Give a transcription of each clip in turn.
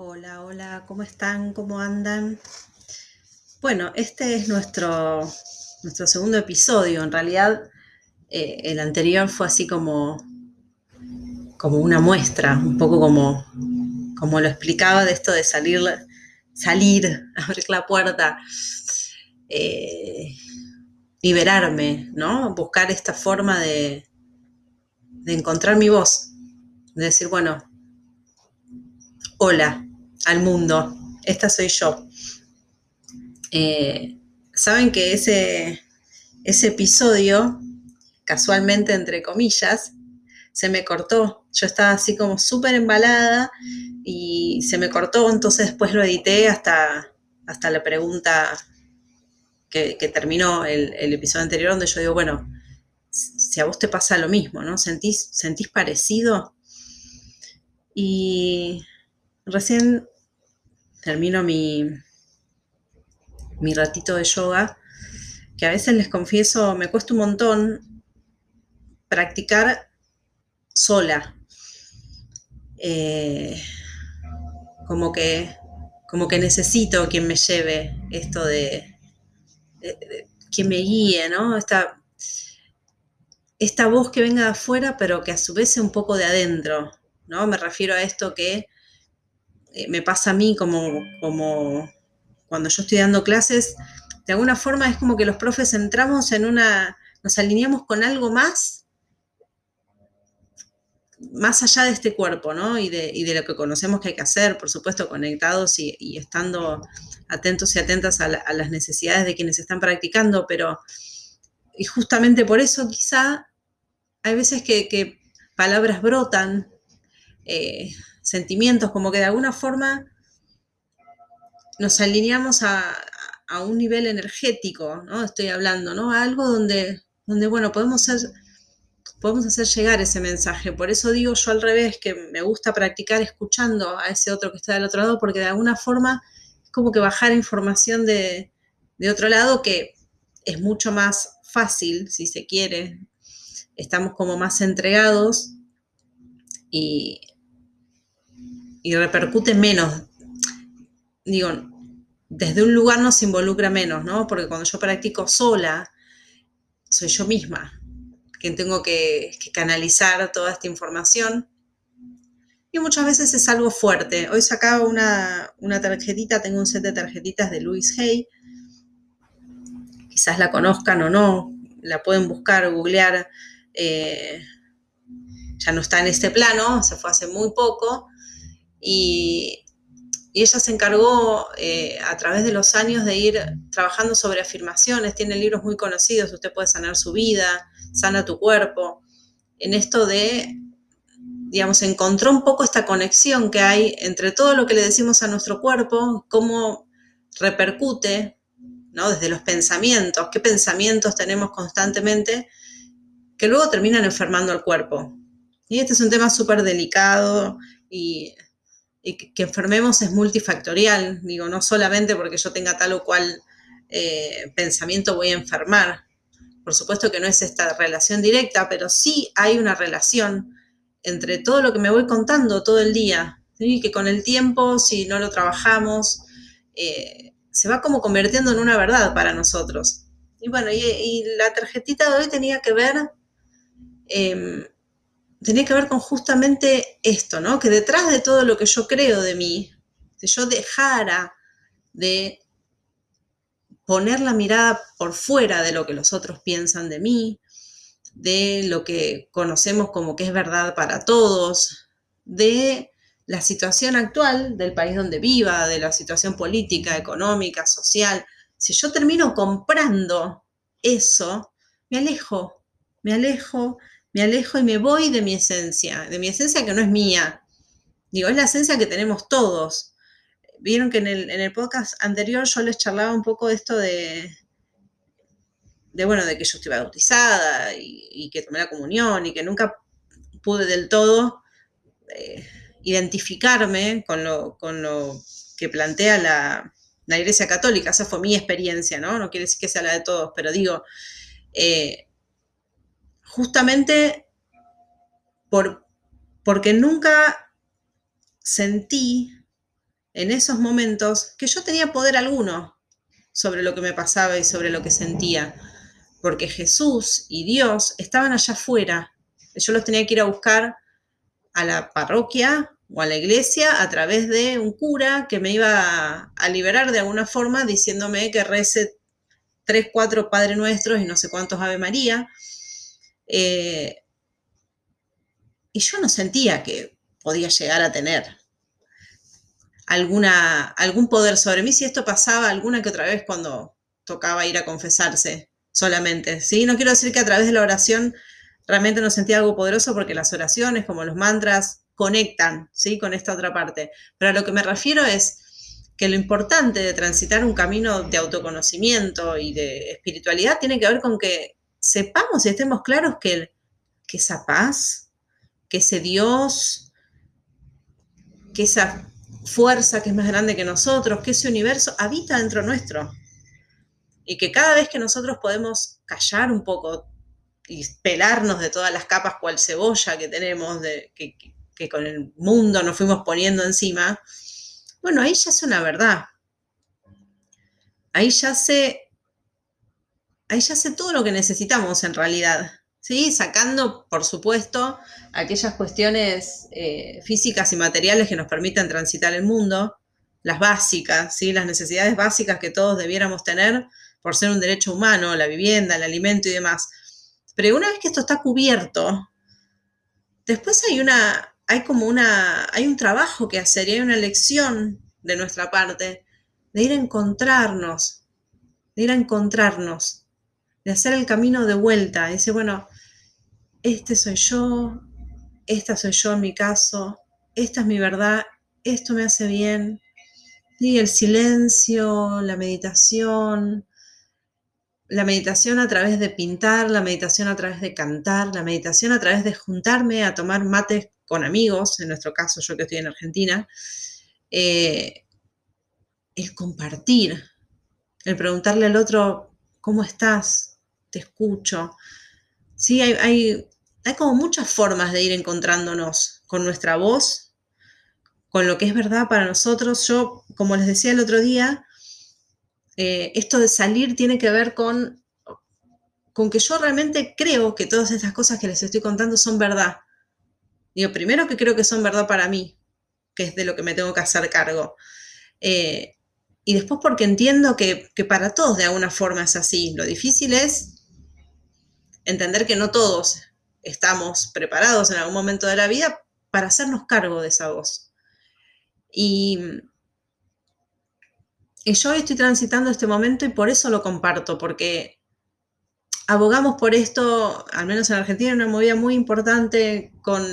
Hola, hola, ¿cómo están? ¿Cómo andan? Bueno, este es nuestro, nuestro segundo episodio. En realidad, eh, el anterior fue así como, como una muestra, un poco como, como lo explicaba de esto de salir, salir, abrir la puerta, eh, liberarme, ¿no? Buscar esta forma de, de encontrar mi voz, de decir, bueno, hola, al mundo. Esta soy yo. Eh, Saben que ese, ese episodio, casualmente entre comillas, se me cortó. Yo estaba así como súper embalada y se me cortó, entonces después lo edité hasta, hasta la pregunta que, terminó el, el, episodio anterior, donde yo digo, bueno, si a vos te pasa lo mismo, ¿no? ¿Sentís, sentís parecido? Y recién termino mi, mi ratito de yoga, que a veces les confieso, me cuesta un montón practicar sola. Eh, como que como que necesito quien me lleve esto de, quien me guíe, ¿no? Esta, esta voz que venga de afuera, pero que a su vez sea un poco de adentro, ¿no? Me refiero a esto que eh, me pasa a mí como, como cuando yo estoy dando clases, de alguna forma es como que los profes entramos en una, nos alineamos con algo más, más allá de este cuerpo, ¿no? Y de, lo que conocemos que hay que hacer, por supuesto, conectados y, estando atentos y atentas a, las necesidades de quienes están practicando, pero, y justamente por eso quizá hay veces que, palabras brotan, eh, sentimientos, como que de alguna forma nos alineamos a, un nivel energético, ¿no? Estoy hablando, ¿no? A algo donde, donde bueno, podemos podemos hacer llegar ese mensaje. Por eso digo yo al revés, que me gusta practicar escuchando a ese otro que está del otro lado, porque de alguna forma es como que bajar información de, de otro lado que es mucho más fácil, si se quiere. Estamos como más entregados y, y repercute menos. Digo, desde un lugar nos involucra menos, ¿no? Porque cuando yo practico sola, soy yo misma quien tengo que, canalizar toda esta información. Y muchas veces es algo fuerte. Hoy sacaba una, una tarjetita, tengo un set de tarjetitas de Louis Hay. Quizás la conozcan o no, la pueden buscar, googlear. Eh, ya no está en este plano, se fue hace muy poco. Y, ella se encargó eh, a través de los años de ir trabajando sobre afirmaciones, tiene libros muy conocidos, usted puede sanar su vida, sana tu cuerpo, en esto de, digamos, encontró un poco esta conexión que hay entre todo lo que le decimos a nuestro cuerpo, cómo repercute, ¿no? Desde los pensamientos, qué pensamientos tenemos constantemente, que luego terminan enfermando al cuerpo. Y este es un tema súper delicado y que, enfermemos es multifactorial, digo, no solamente porque yo tenga tal o cual eh, pensamiento voy a enfermar. Por supuesto que no es esta relación directa, pero sí hay una relación entre todo lo que me voy contando todo el día, y que con el tiempo, si no lo trabajamos, eh, se va como convirtiendo en una verdad para nosotros. Y bueno, y, la tarjetita de hoy tenía que ver em, tenía que ver con justamente esto, ¿no? Que detrás de todo lo que yo creo de mí, si yo dejara de poner la mirada por fuera de lo que los otros piensan de mí, de lo que conocemos como que es verdad para todos, de la situación actual del país donde viva, de la situación política, económica, social, si yo termino comprando eso, me alejo, me alejo me alejo y me voy de mi esencia, de mi esencia que no es mía. Digo, es la esencia que tenemos todos. Vieron que en el, podcast anterior yo les charlaba un poco de esto de, de bueno, de que yo estoy bautizada y, que tomé la comunión y que nunca pude del todo eh, identificarme con lo, con lo que plantea la, Iglesia Católica. Esa fue mi experiencia, ¿no? No quiere decir que sea la de todos, pero digo, eh, justamente por, porque nunca sentí en esos momentos que yo tenía poder alguno sobre lo que me pasaba y sobre lo que sentía, porque Jesús y Dios estaban allá afuera. Yo los tenía que ir a buscar a la parroquia o a la iglesia a través de un cura que me iba a, liberar de alguna forma diciéndome que rece tres, cuatro Padre Nuestros y no sé cuántos Ave María. Eh, y yo no sentía que podía llegar a tener alguna, algún poder sobre mí si esto pasaba alguna que otra vez cuando tocaba ir a confesarse solamente. ¿sí? No quiero decir que a través de la oración realmente no sentía algo poderoso porque las oraciones, como los mantras, conectan ¿sí? con esta otra parte. Pero a lo que me refiero es que lo importante de transitar un camino de autoconocimiento y de espiritualidad tiene que ver con que sepamos y estemos claros que, que esa paz, que ese Dios, que esa fuerza que es más grande que nosotros, que ese universo habita dentro nuestro. Y que cada vez que nosotros podemos callar un poco y pelarnos de todas las capas cual cebolla que tenemos, que, que con el mundo nos fuimos poniendo encima, bueno, ahí ya es una verdad. Ahí ya se, ahí ya sé todo lo que necesitamos en realidad. ¿sí? Sacando, por supuesto, aquellas cuestiones eh, físicas y materiales que nos permitan transitar el mundo, las básicas, ¿sí? las necesidades básicas que todos debiéramos tener por ser un derecho humano, la vivienda, el alimento y demás. Pero una vez que esto está cubierto, después hay una, hay como una, hay un trabajo que hacer y hay una lección de nuestra parte de ir a encontrarnos, de ir a encontrarnos, de hacer el camino de vuelta, y decir, bueno, este soy yo, esta soy yo en mi caso, esta es mi verdad, esto me hace bien. Y el silencio, la meditación, la meditación a través de pintar, la meditación a través de cantar, la meditación a través de juntarme a tomar mates con amigos, en nuestro caso yo que estoy en Argentina, eh, el compartir, el preguntarle al otro, ¿cómo estás? Te escucho. Sí, hay, hay, como muchas formas de ir encontrándonos con nuestra voz, con lo que es verdad para nosotros. Yo, como les decía el otro día, eh, esto de salir tiene que ver con, con que yo realmente creo que todas estas cosas que les estoy contando son verdad. Digo, primero que creo que son verdad para mí, que es de lo que me tengo que hacer cargo. Eh, y después porque entiendo que, que, para todos de alguna forma es así. Lo difícil es entender que no todos estamos preparados en algún momento de la vida para hacernos cargo de esa voz. Y, y yo estoy transitando este momento y por eso lo comparto, porque abogamos por esto, al menos en Argentina, una movida muy importante con,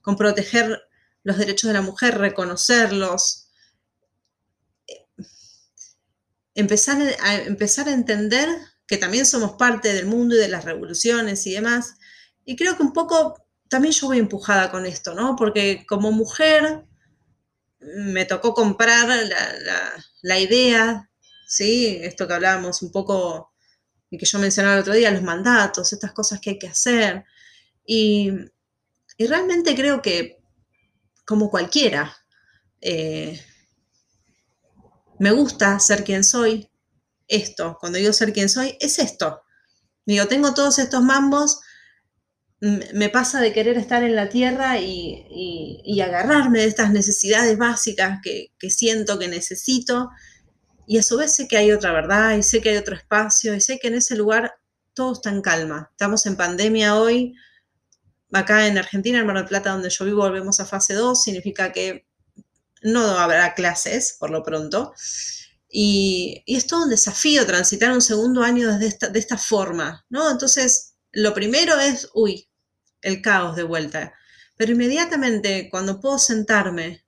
con proteger los derechos de la mujer, reconocerlos, empezar a, empezar a entender que también somos parte del mundo y de las revoluciones y demás. Y creo que un poco también yo voy empujada con esto, ¿no? Porque como mujer me tocó comprar la, idea, ¿sí? Esto que hablábamos un poco y que yo mencionaba el otro día, los mandatos, estas cosas que hay que hacer. Y, realmente creo que, como cualquiera, eh, me gusta ser quien soy, esto, cuando digo ser quien soy, es esto. Digo, tengo todos estos mambos, me pasa de querer estar en la tierra y, agarrarme de estas necesidades básicas que, siento que necesito. Y a su vez sé que hay otra verdad y sé que hay otro espacio y sé que en ese lugar todo está en calma. Estamos en pandemia hoy. Acá en Argentina, en Mar del Plata, donde yo vivo, volvemos a fase 2. Significa que no habrá clases por lo pronto. Y, es todo un desafío transitar un segundo año desde esta, de esta forma, ¿no? Entonces, lo primero es, uy, el caos de vuelta. Pero inmediatamente cuando puedo sentarme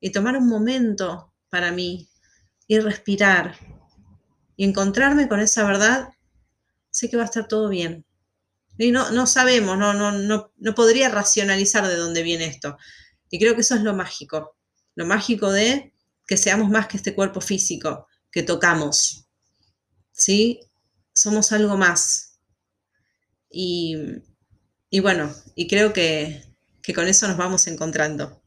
y tomar un momento para mí y respirar y encontrarme con esa verdad, sé que va a estar todo bien. Y no, no sabemos, no, no, no, no podría racionalizar de dónde viene esto. Y creo que eso es lo mágico. Lo mágico de que seamos más que este cuerpo físico que tocamos. ¿Sí? Somos algo más. Y, bueno, y creo que, que con eso nos vamos encontrando.